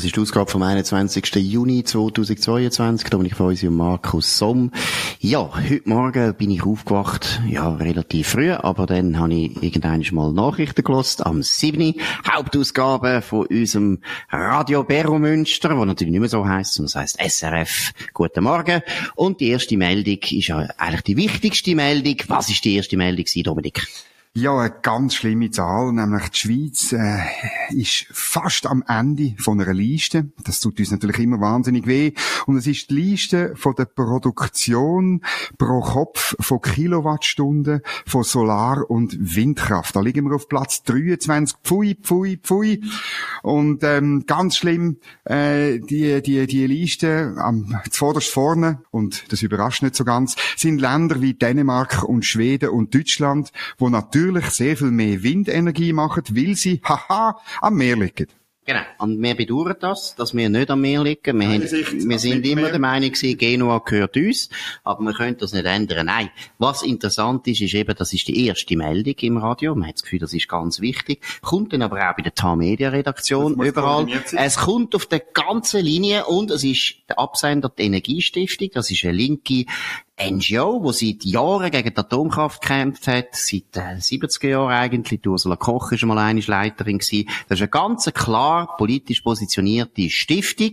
Das ist die Ausgabe vom 21. Juni 2022. Dominik Feusi und Markus Somm. Ja, heute Morgen bin ich aufgewacht. Ja, relativ früh, aber dann habe ich irgendwann mal Nachrichten gelost am 7. Hauptausgabe von unserem Radio Berro Münster, wo natürlich nicht mehr so heisst, sondern es heisst SRF. Guten Morgen. Und die erste Meldung ist ja eigentlich die wichtigste Meldung. Was ist die erste Meldung, Dominik? Ja, eine ganz schlimme Zahl, nämlich die Schweiz äh, ist fast am Ende von einer Liste. Das tut uns natürlich immer wahnsinnig weh. Und es ist die Liste von der Produktion pro Kopf von Kilowattstunden von Solar- und Windkraft. Da liegen wir auf Platz 23. Pfui, pfui, pfui. Und ähm, ganz schlimm, äh, die, die, die Liste am zuvorderst vorne, und das überrascht nicht so ganz, sind Länder wie Dänemark und Schweden und Deutschland, wo natürlich natürlich sehr viel mehr Windenergie machen, weil sie, haha, am Meer liegen. Genau. Und wir bedauern das, dass wir nicht am Meer liegen. Wir, haben, wir sind immer der Meinung gewesen, Genua gehört uns, aber wir können das nicht ändern. Nein. Was interessant ist, ist eben, das ist die erste Meldung im Radio. Man hat das Gefühl, das ist ganz wichtig. Kommt dann aber auch bei der TAM-Media-Redaktion überall. Es kommt auf der ganzen Linie und es ist der Absender der Energiestiftung. Das ist eine linke NGO, wo seit Jahren gegen die Atomkraft gekämpft hat, seit äh, 70er Jahren eigentlich. Die Ursula Koch ist mal eine Leiterin gewesen. Das ist eine ganz klar politisch positionierte Stiftung.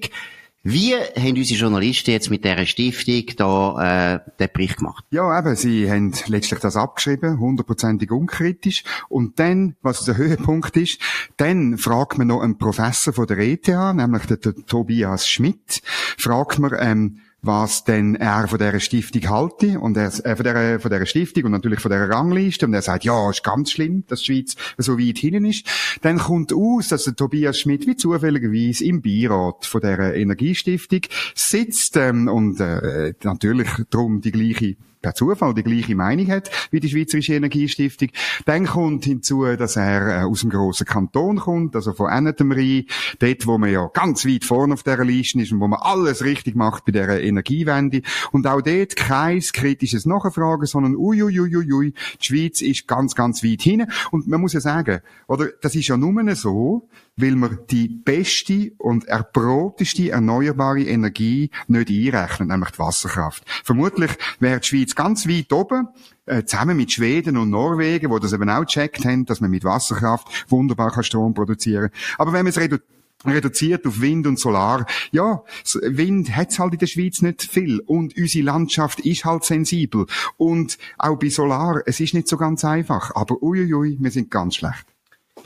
Wie haben unsere Journalisten jetzt mit dieser Stiftung da äh, den Bericht gemacht? Ja, eben, sie haben letztlich das abgeschrieben, hundertprozentig unkritisch. Und dann, was der Höhepunkt ist, dann fragt man noch einen Professor von der ETH, nämlich den, den Tobias Schmidt, fragt man, ähm, was denn er von dieser Stiftung halte und er, äh, von, dieser, von dieser Stiftung und natürlich von dieser Rangliste und er sagt, ja, ist ganz schlimm, dass die Schweiz so weit hinten ist. Dann kommt aus, dass der Tobias Schmidt wie zufälligerweise im Beirat von dieser Energiestiftung sitzt ähm, und äh, natürlich darum die gleiche per Zufall die gleiche Meinung hat wie die Schweizerische Energiestiftung. Dann kommt hinzu, dass er äh, aus dem grossen Kanton kommt, also von Rhein, dort, wo man ja ganz weit vorne auf dieser Liste ist und wo man alles richtig macht bei dieser Energiewende. Und auch dort kein kritisches Nachfragen, sondern uiuiuiui, die Schweiz ist ganz, ganz weit hin. Und man muss ja sagen, oder, das ist ja nur so, weil man die beste und erprobteste erneuerbare Energie nicht einrechnet, nämlich die Wasserkraft. Vermutlich wäre die Schweiz ganz weit oben, äh, zusammen mit Schweden und Norwegen, wo das eben auch gecheckt haben, dass man mit Wasserkraft wunderbar kann Strom produzieren kann. Aber wenn man es redu reduziert auf Wind und Solar. Ja, Wind hat's halt in der Schweiz nicht viel und unsere Landschaft ist halt sensibel und auch bei Solar, es ist nicht so ganz einfach, aber uiuiui, wir sind ganz schlecht.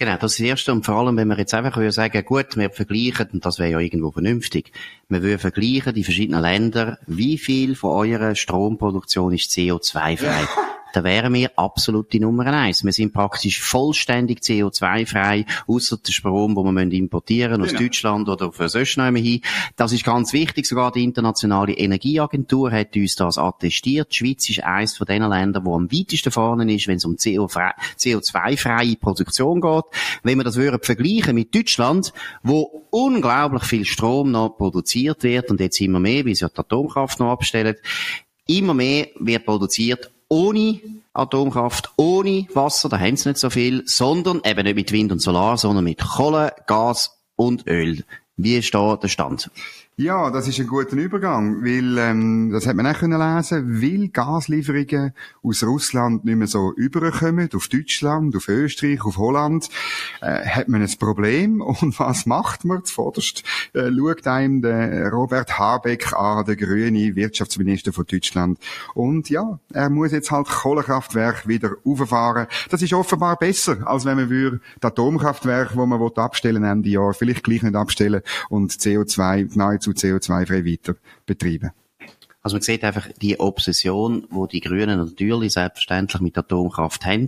Genau, das ist das Erste. Und vor allem, wenn wir jetzt einfach sagen, gut, wir vergleichen, und das wäre ja irgendwo vernünftig, wir würden vergleichen die verschiedenen Länder, wie viel von eurer Stromproduktion ist CO2-frei. da wären wir absolut die Nummer eins. Wir sind praktisch vollständig CO2-frei, außer der Strom, den wir importieren aus genau. Deutschland oder von sonst hin. Das ist ganz wichtig. Sogar die internationale Energieagentur hat uns das attestiert. Die Schweiz ist eines von den Ländern, wo am weitesten vorne ist, wenn es um CO2-freie Produktion geht. Wenn wir das würden vergleichen mit Deutschland, wo unglaublich viel Strom noch produziert wird und jetzt immer mehr, wie sie die Atomkraft noch abstellen, immer mehr wird produziert ohne Atomkraft, ohne Wasser, da haben sie nicht so viel, sondern eben nicht mit Wind und Solar, sondern mit Kohle, Gas und Öl. Wie ist da der Stand? Ja, das ist ein guter Übergang, weil ähm, das hat man auch können lesen, weil Gaslieferungen aus Russland nicht mehr so überkommen, auf Deutschland, auf Österreich, auf Holland, äh, hat man ein Problem. Und was macht man? Zuvorderst äh, schaut einem der Robert Habeck an, der grüne Wirtschaftsminister von Deutschland. Und ja, er muss jetzt halt Kohlekraftwerk wieder auffahren. Das ist offenbar besser, als wenn man würde das Atomkraftwerk, wo man abstellen Ende Jahr, vielleicht gleich nicht abstellen und CO2 nahezu zu CO2-frei weiter betreiben. Also man sieht einfach die Obsession, wo die Grünen natürlich selbstverständlich mit Atomkraft haben.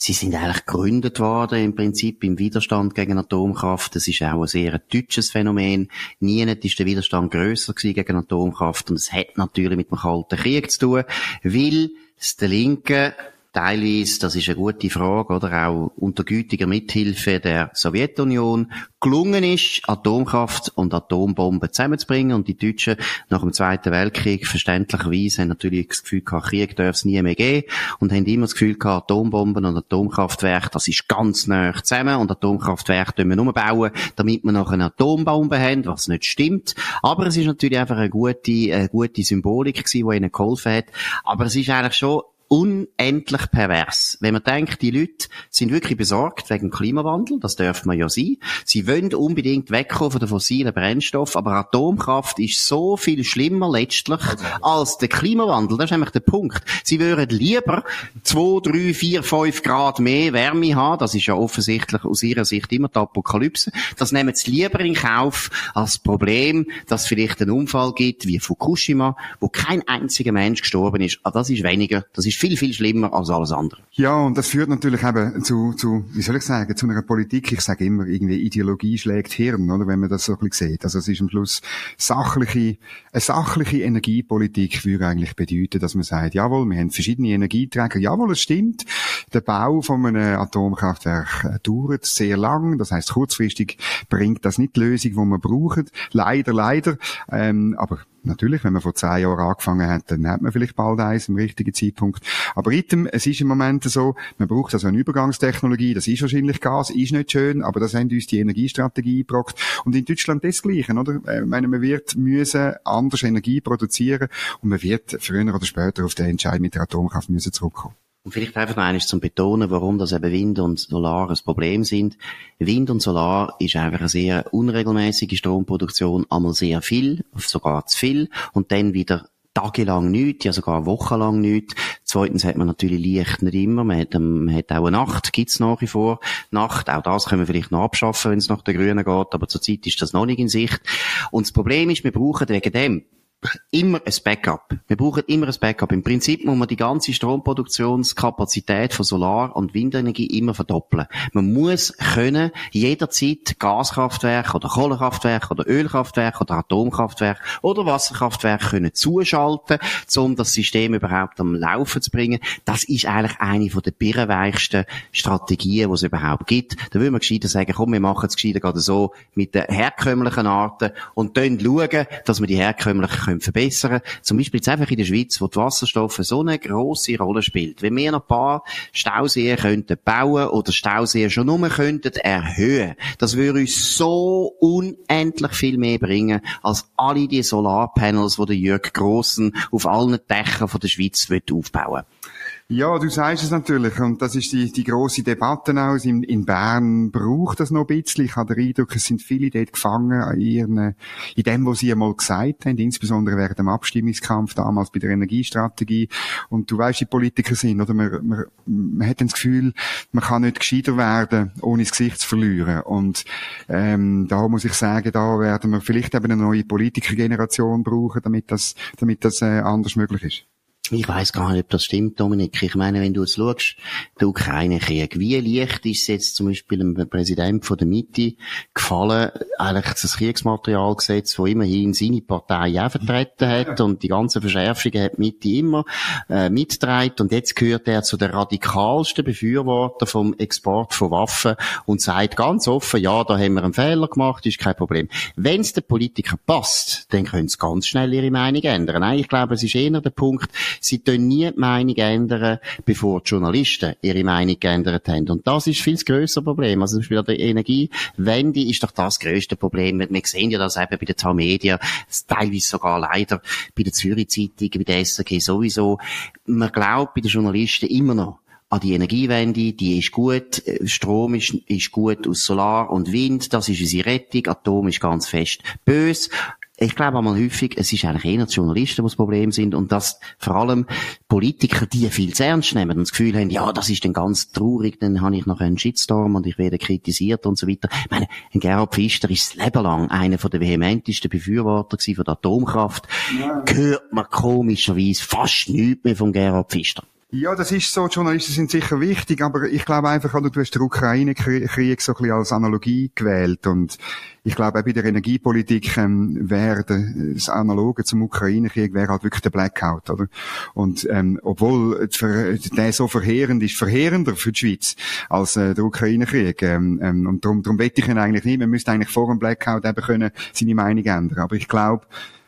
Sie sind eigentlich gegründet worden, im Prinzip im Widerstand gegen Atomkraft. Das ist auch ein sehr deutsches Phänomen. Nie ist der Widerstand grösser gegen Atomkraft. Und es hat natürlich mit dem Kalten Krieg zu tun, weil es der Linken Teilweise, das ist eine gute Frage, oder auch unter gütiger Mithilfe der Sowjetunion gelungen ist, Atomkraft und Atombomben zusammenzubringen. Und die Deutschen nach dem Zweiten Weltkrieg verständlicherweise haben natürlich das Gefühl gehabt, Krieg darf es nie mehr geben und haben immer das Gefühl gehabt, Atombomben und Atomkraftwerke, das ist ganz nah zusammen und Atomkraftwerke können wir nur bauen, damit wir noch eine Atombombe haben, was nicht stimmt. Aber es ist natürlich einfach eine gute, eine gute Symbolik gewesen, die ihnen geholfen hat. Aber es ist eigentlich schon unendlich pervers. Wenn man denkt, die Leute sind wirklich besorgt wegen Klimawandel, das darf man ja sein. Sie wollen unbedingt wegkommen von den fossilen Brennstoffen, aber Atomkraft ist so viel schlimmer letztlich als der Klimawandel. Das ist nämlich der Punkt. Sie würden lieber zwei, drei, vier, fünf Grad mehr Wärme haben. Das ist ja offensichtlich aus ihrer Sicht immer die Apokalypse. Das nehmen sie lieber in Kauf als Problem, dass es vielleicht einen Unfall gibt, wie Fukushima, wo kein einziger Mensch gestorben ist. Aber ah, das ist weniger, das ist viel, viel schlimmer als alles andere. Ja, und das führt natürlich eben zu, zu, wie soll ich sagen, zu einer Politik, ich sage immer, irgendwie Ideologie schlägt Hirn, oder, wenn man das so ein bisschen sieht. Also es ist am Schluss sachliche, eine sachliche Energiepolitik würde eigentlich bedeuten, dass man sagt, jawohl, wir haben verschiedene Energieträger, jawohl, es stimmt, der Bau von einem Atomkraftwerk äh, dauert sehr lang, das heißt kurzfristig bringt das nicht die Lösung, die wir brauchen, leider, leider, ähm, aber Natürlich, wenn man vor zehn Jahren angefangen hat, dann hat man vielleicht bald eins im richtigen Zeitpunkt. Aber item, es ist im Moment so, man braucht also eine Übergangstechnologie, das ist wahrscheinlich Gas, ist nicht schön, aber das haben uns die Energiestrategie gebracht. Und in Deutschland das Gleiche, oder? Äh, ich meine, man wird müssen anders Energie produzieren und man wird früher oder später auf den Entscheid mit der Atomkraft müssen zurückkommen. Und vielleicht einfach noch eines zum Betonen, warum das eben Wind und Solar ein Problem sind. Wind und Solar ist einfach eine sehr unregelmäßige Stromproduktion, einmal sehr viel, sogar zu viel, und dann wieder tagelang nichts, ja sogar wochenlang nichts. Zweitens hat man natürlich Licht nicht immer, man hat, ähm, man hat auch eine Nacht, gibt's nach wie vor. Nacht, auch das können wir vielleicht noch abschaffen, wenn es nach der Grünen geht, aber zurzeit ist das noch nicht in Sicht. Und das Problem ist, wir brauchen wegen dem immer ein Backup. Wir brauchen immer ein Backup. Im Prinzip muss man die ganze Stromproduktionskapazität von Solar- und Windenergie immer verdoppeln. Man muss können jederzeit Gaskraftwerke oder Kohlekraftwerke oder Ölkraftwerke oder Atomkraftwerke oder Wasserkraftwerke können zuschalten, um das System überhaupt am Laufen zu bringen. Das ist eigentlich eine der birrenweichsten Strategien, die es überhaupt gibt. Da würde man gescheiter sagen, komm, wir machen es gescheiter gerade so mit den herkömmlichen Arten und dann schauen, dass wir die herkömmlichen können verbessern Zum Beispiel jetzt einfach in der Schweiz, wo die Wasserstoffe so eine grosse Rolle spielt. Wenn wir noch ein paar Stauseen könnten bauen oder Stauseen schon nur könnten erhöhen, das würde uns so unendlich viel mehr bringen, als alle die Solarpanels, die der Jörg Grossen auf allen Dächern der Schweiz aufbauen will. Ja, du sagst es natürlich. Und das ist die, die grosse Debatte aus. In, in Bern braucht das noch ein bisschen. Ich habe den Eindruck, es sind viele dort gefangen an ihren, in dem, was sie einmal gesagt haben, insbesondere während dem Abstimmungskampf damals bei der Energiestrategie. Und du weißt, wie Politiker sind, oder? Man, man, man hat das Gefühl, man kann nicht gescheiter werden, ohne das Gesicht zu verlieren. Und, ähm, da muss ich sagen, da werden wir vielleicht eben eine neue Politikergeneration brauchen, damit das, damit das, äh, anders möglich ist. Ich weiß gar nicht, ob das stimmt, Dominik. Ich meine, wenn du jetzt schaust, der Ukraine-Krieg, wie leicht ist es jetzt zum Beispiel dem Präsident von der Mitte gefallen, eigentlich das Kriegsmaterialgesetz, das immerhin seine Partei auch vertreten hat und die ganzen Verschärfungen hat Mitte immer äh, mitgetragen und jetzt gehört er zu den radikalsten Befürwortern vom Export von Waffen und sagt ganz offen, ja, da haben wir einen Fehler gemacht, ist kein Problem. Wenn es den Politikern passt, dann können sie ganz schnell ihre Meinung ändern. Nein, ich glaube, es ist eher der Punkt, sie tun nie die Meinung ändern, bevor die Journalisten ihre Meinung geändert haben. Und das ist viel das Problem. Also zum Beispiel an der Energiewende ist doch das grösste Problem. Wir sehen ja das eben bei den Tamedia, teilweise sogar leider bei der Zürich Zeitung, bei der SRG sowieso. Man glaubt bei den Journalisten immer noch, an die Energiewende, die ist gut, Strom ist, ist gut aus Solar und Wind, das ist unsere Rettung, Atom ist ganz fest böse ich glaube einmal häufig, es ist eigentlich eher die Journalisten, die das Problem sind und dass vor allem Politiker die viel zu ernst nehmen und das Gefühl haben, ja, das ist dann ganz traurig, dann habe ich noch einen Shitstorm und ich werde kritisiert und so weiter. Ich meine, ein Gerhard Pfister ist das Leben lang einer der vehementesten Befürworter von der Atomkraft. Ja. Hört man komischerweise fast nichts mehr von Gerhard Pfister. Ja, das ist so. Journalisten sind sicher wichtig, aber ich glaube einfach, also, du hast den Ukraine-Krieg so ein bisschen als Analogie gewählt und ich glaube auch bei der Energiepolitik ähm, wäre das Analoge zum Ukraine-Krieg wäre halt wirklich der Blackout, oder? Und ähm, obwohl der so verheerend ist, verheerender für die Schweiz als äh, der Ukraine-Krieg. Ähm, ähm, und darum, darum wette ich ihn eigentlich nicht. Man müsste eigentlich vor dem Blackout eben können seine Meinung ändern. Aber ich glaube,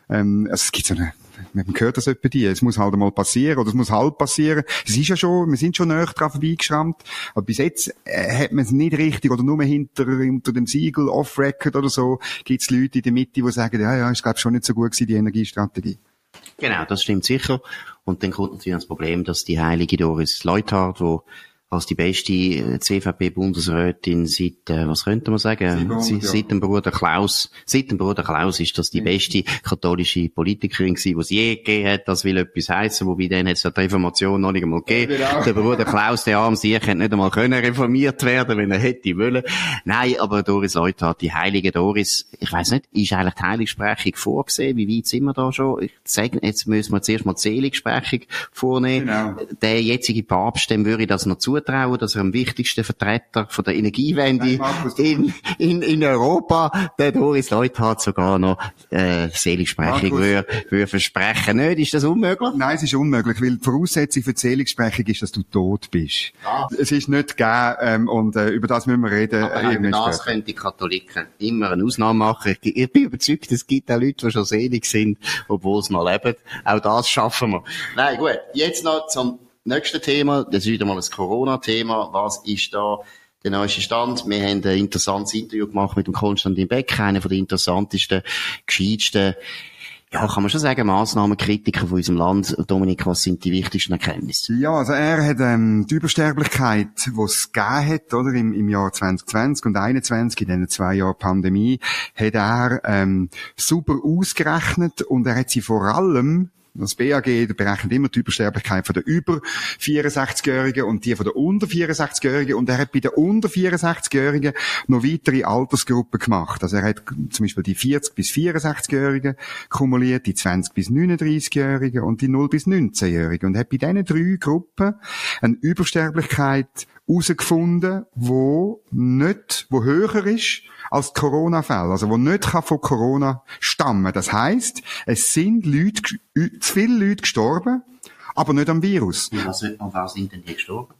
ähm, also es gibt so eine man hört das etwa die. Es muss halt einmal passieren, oder es muss halb passieren. Es ist ja schon, wir sind schon näher dran vorbeigeschrammt. Aber bis jetzt äh, hat man es nicht richtig, oder nur hinter, unter dem Siegel, off-record oder so, gibt es Leute in der Mitte, die sagen, ja, ja, ist glaube schon nicht so gut gewesen, die Energiestrategie. Genau, das stimmt sicher. Und dann kommt natürlich das Problem, dass die heilige Doris Leuthard, wo als die beste äh, CVP-Bundesrätin seit, äh, was könnte man sagen, Sie, seit dem Bruder Klaus, seit dem Bruder Klaus ist das die beste katholische Politikerin gewesen, die es je gegeben hat, das will etwas heißen, wobei dann hat es die Reformation noch nicht einmal gegeben. Ja, der Bruder Klaus, der arm sich, hätte nicht einmal können reformiert werden, wenn er hätte wollen. Nein, aber Doris Leuthard, die heilige Doris, ich weiß nicht, ist eigentlich die Heiligsprechung vorgesehen? Wie weit sind wir da schon? Ich sage, jetzt müssen wir zuerst mal die Seligsprechung vornehmen. Genau. Der jetzige Papst, dem würde ich das noch zu zutrauen, dass er am wichtigsten Vertreter von der Energiewende in, in, in Europa, der Doris Leuthard sogar noch äh, Seligsprechung würde, würde versprechen. Nicht? Ist das unmöglich? Nein, es ist unmöglich, weil die Voraussetzung für die Seligsprechung ist, dass du tot bist. Ja. Es ist nicht gegeben ähm, und äh, über das müssen wir reden. Aber äh, über das können die Katholiken immer eine Ausnahme machen. Ich, ich bin überzeugt, es gibt auch Leute, die schon selig sind, obwohl sie noch leben. Auch das schaffen wir. Nein, gut. Jetzt noch zum nächste Thema, das ist wieder mal das Corona-Thema. Was ist da der neueste Stand? Wir haben ein interessantes Interview gemacht mit dem Konstantin Beck, einer der interessantesten, gescheitsten, ja, kann man schon sagen, Massnahmenkritiker von unserem Land. Dominik, was sind die wichtigsten Erkenntnisse? Ja, also er hat ähm, die Übersterblichkeit, die es gegeben hat, oder, im, im Jahr 2020 und 2021, in diesen zwei Jahren Pandemie, hat er ähm, super ausgerechnet und er hat sie vor allem das BAG berechnet immer die Übersterblichkeit von der über 64-Jährigen und die von der unter 64-Jährigen. Und er hat bei den unter 64-Jährigen noch weitere Altersgruppen gemacht. Also er hat zum Beispiel die 40 bis 64-Jährigen kumuliert, die 20 bis 39-Jährigen und die 0 bis 19-Jährigen. Und hat bei diesen drei Gruppen eine Übersterblichkeit herausgefunden, wo nicht, wo höher ist als Corona-Fälle, also wo nicht von Corona stammen. Das heißt, es sind Leute, zu viele Leute gestorben, aber nicht am Virus. Ja, also, an was sind denn die gestorben?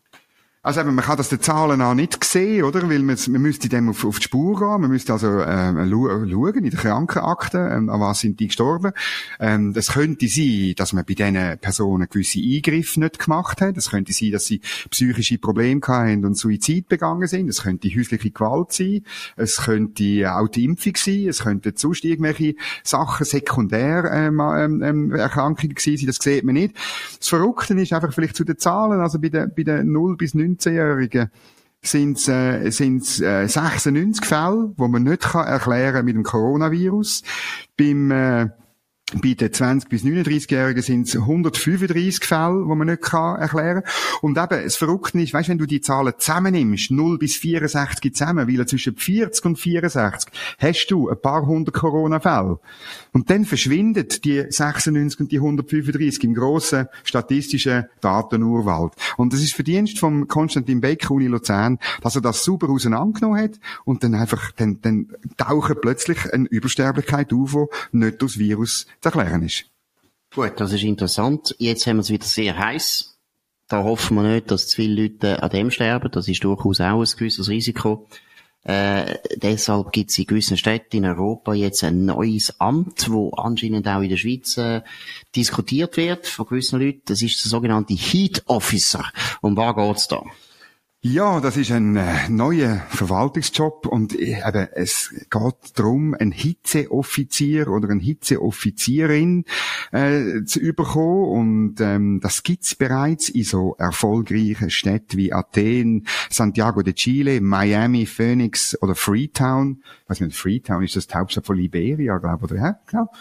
Also eben, man kann das den Zahlen auch nicht sehen, oder? Weil man, man müsste dem auf, auf die Spur gehen. Man müsste also ähm, schauen in den Krankenakten, ähm, an was sind die gestorben. Ähm, das könnte sein, dass man bei diesen Personen gewisse Eingriffe nicht gemacht hat. Es könnte sein, dass sie psychische Probleme hatten und Suizid begangen sind. Es könnte häusliche Gewalt sein. Es könnte auch die Impfung sein. Es könnte sonst irgendwelche Sachen, sekundär ähm, ähm, ähm Erkrankungen sein. Das sieht man nicht. Das Verrückte ist einfach vielleicht zu den Zahlen, also bei den, bei den 0 bis 9 19-Jährigen sind äh, sind's, äh, 96 Fälle, wo man nicht kann erklären mit dem Coronavirus. Beim äh, bei den 20- bis 39-Jährigen sind es 135 Fälle, die man nicht kann erklären kann. Und eben, das Verrückte ist, weißt, wenn du die Zahlen zusammennimmst, 0 bis 64 zusammen, weil zwischen 40 und 64 hast du ein paar hundert Corona-Fälle. Und dann verschwindet die 96 und die 135 im grossen statistischen Datenurwald. Und das ist Verdienst vom Konstantin Beck, Uni Luzern, dass er das super auseinandergenommen hat und dann einfach, dann, dann tauchen plötzlich eine Übersterblichkeit auf, die nicht durchs Virus zu erklären ist. Gut, das ist interessant. Jetzt haben wir es wieder sehr heiß. Da hoffen wir nicht, dass zu viele Leute an dem sterben. Das ist durchaus auch ein gewisses Risiko. Äh, deshalb gibt es in gewissen Städten in Europa jetzt ein neues Amt, wo anscheinend auch in der Schweiz äh, diskutiert wird von gewissen Leuten. Das ist der sogenannte Heat Officer. Um was geht's da? Ja, das ist ein äh, neuer Verwaltungsjob und äh, eben, es geht darum, einen Hitzeoffizier oder eine Hitzeoffizierin äh, zu überkommen und ähm, das gibt's bereits in so erfolgreichen Städten wie Athen, Santiago de Chile, Miami, Phoenix oder Freetown. Was mit Freetown ist das die Hauptstadt von Liberia, glaube ich, oder? Ja, genau.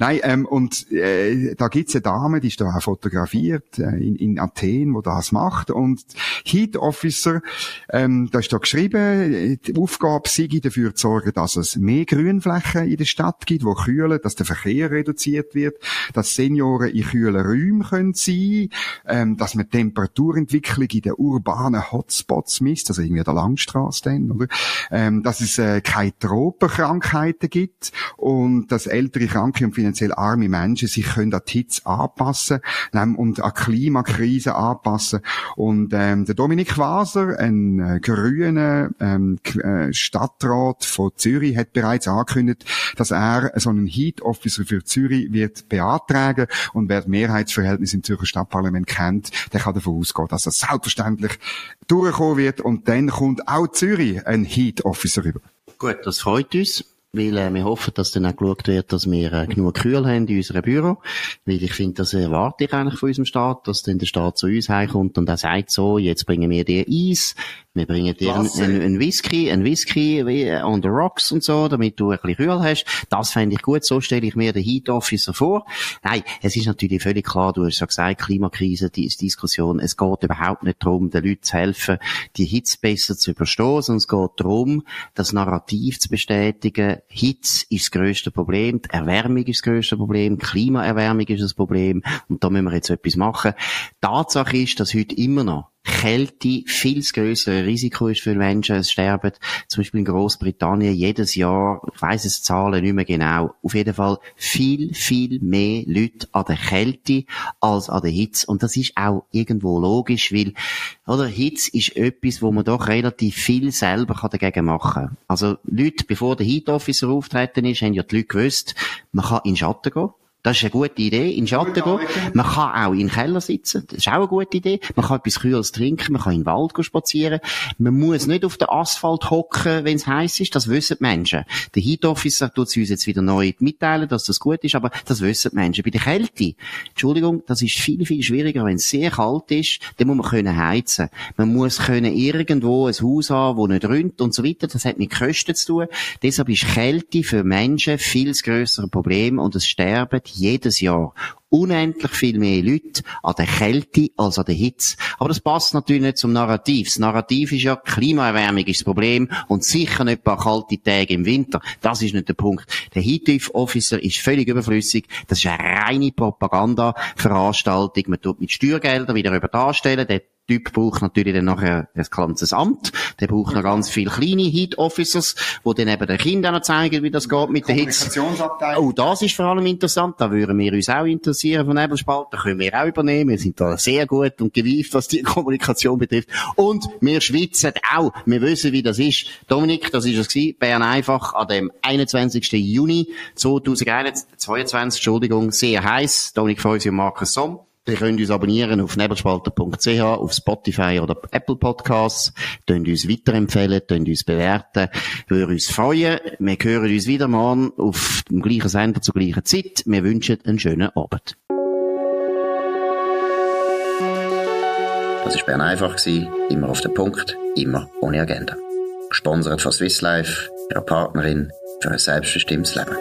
Nein, ähm, und äh, da gibt's eine Dame, die ist da auch fotografiert äh, in, in Athen, wo das macht und Heat Officer Wasser. Ähm, da ist da geschrieben, die Aufgabe sei dafür zu sorgen, dass es mehr Grünflächen in der Stadt gibt, wo kühlen, dass der Verkehr reduziert wird, dass Senioren in kühlen Räumen können sein, ähm, dass man Temperaturentwicklung in den urbanen Hotspots misst, also irgendwie der Langstrasse dann, oder? Ähm, dass es äh, keine Tropenkrankheiten gibt und dass ältere, kranke und finanziell arme Menschen sich können an die Hitze anpassen und an Klimakrise anpassen. Und ähm, der Dominik Waser, ein äh, grüner ähm, äh, Stadtrat von Zürich, hat bereits angekündigt, dass er so einen Heat Officer für Zürich wird beantragen und wer das Mehrheitsverhältnis im Zürcher Stadtparlament kennt, der kann davon ausgehen, dass er selbstverständlich durchkommen wird und dann kommt auch Zürich ein Heat Officer rüber. Gut, das freut uns weil äh, wir hoffen, dass dann auch geschaut wird, dass wir äh, genug Kühl haben in unserem Büro, weil ich finde, das erwarte ich eigentlich von unserem Staat, dass dann der Staat zu uns heimkommt und er sagt so, jetzt bringen wir dir Eis, wir bringen dir einen, einen Whisky, einen Whisky on the rocks und so, damit du ein bisschen Kühl hast. Das fände ich gut, so stelle ich mir den Heat Officer vor. Nein, es ist natürlich völlig klar, du hast ja gesagt, Klimakrise, die ist Diskussion, es geht überhaupt nicht darum, den Leuten zu helfen, die Hitze besser zu überstehen, sondern es geht darum, das Narrativ zu bestätigen, Hitze ist das grösste Problem, die Erwärmung ist das grösste Problem, Klimaerwärmung ist das Problem und da müssen wir jetzt etwas machen. Tatsache ist, dass heute immer noch Kälte viel größere Risiko ist für Menschen. Es sterben zum Beispiel in Großbritannien jedes Jahr, ich weiss es Zahlen nicht mehr genau, auf jeden Fall viel, viel mehr Leute an der Kälte als an der Hitze. Und das ist auch irgendwo logisch, weil, oder, Hitze ist etwas, wo man doch relativ viel selber dagegen machen kann. Also Leute, bevor der Heat Officer auftreten ist, haben ja die Leute gewusst, man kann in den Schatten gehen. Das ist eine gute Idee, in den Schatten gehen. Man kann auch in den Keller sitzen. Das ist auch eine gute Idee. Man kann etwas Kühles trinken. Man kann in den Wald spazieren. Man muss nicht auf den Asphalt hocken, wenn es heiß ist. Das wissen die Menschen. Der Heat Officer tut es uns jetzt wieder neu mitteilen, dass das gut ist, aber das wissen die Menschen. Bei der Kälte, Entschuldigung, das ist viel, viel schwieriger. Wenn es sehr kalt ist, dann muss man können heizen. Man muss können irgendwo ein Haus haben, das nicht rührt und so weiter. Das hat mit Kosten zu tun. Deshalb ist Kälte für Menschen viel größere Problem und es sterben jedes Jahr unendlich viel mehr Leute an der Kälte als an der Hitze. Aber das passt natürlich nicht zum Narrativ. Das Narrativ ist ja, Klimaerwärmung ist das Problem und sicher nicht ein paar kalte Tage im Winter. Das ist nicht der Punkt. Der Heat Officer ist völlig überflüssig. Das ist eine reine Propaganda-Veranstaltung. Man tut mit Steuergeldern wieder über darstellen. Der Typ braucht natürlich dann nachher ein ganzes Amt. Der braucht noch ganz viele kleine Heat Officers, wo dann eben den Kindern noch zeigen, wie das geht mit der Hitze. Oh, das ist vor allem interessant. Da würden wir uns auch interessieren von Nebelspalt. Da können wir auch übernehmen. Wir sind da sehr gut und gewieft, was die Kommunikation betrifft. Und wir schwitzen auch. Wir wissen, wie das ist. Dominik, das ist es gewesen. Bern einfach an dem 21. Juni 2022, Entschuldigung, sehr heiß. Dominik Feusi und Markus Somm. Ihr könnt uns abonnieren auf nebelspalter.ch, auf Spotify oder Apple Podcasts. Könnt uns weiterempfehlen, könnt uns bewerten. Würde uns freuen. Wir hören uns wieder morgen auf dem gleichen Sender zur gleichen Zeit. Wir wünschen einen schönen Abend. Das war Bern einfach. Immer auf den Punkt, immer ohne Agenda. Gesponsert von Swiss Life, ihrer Partnerin für ein selbstbestimmtes Leben.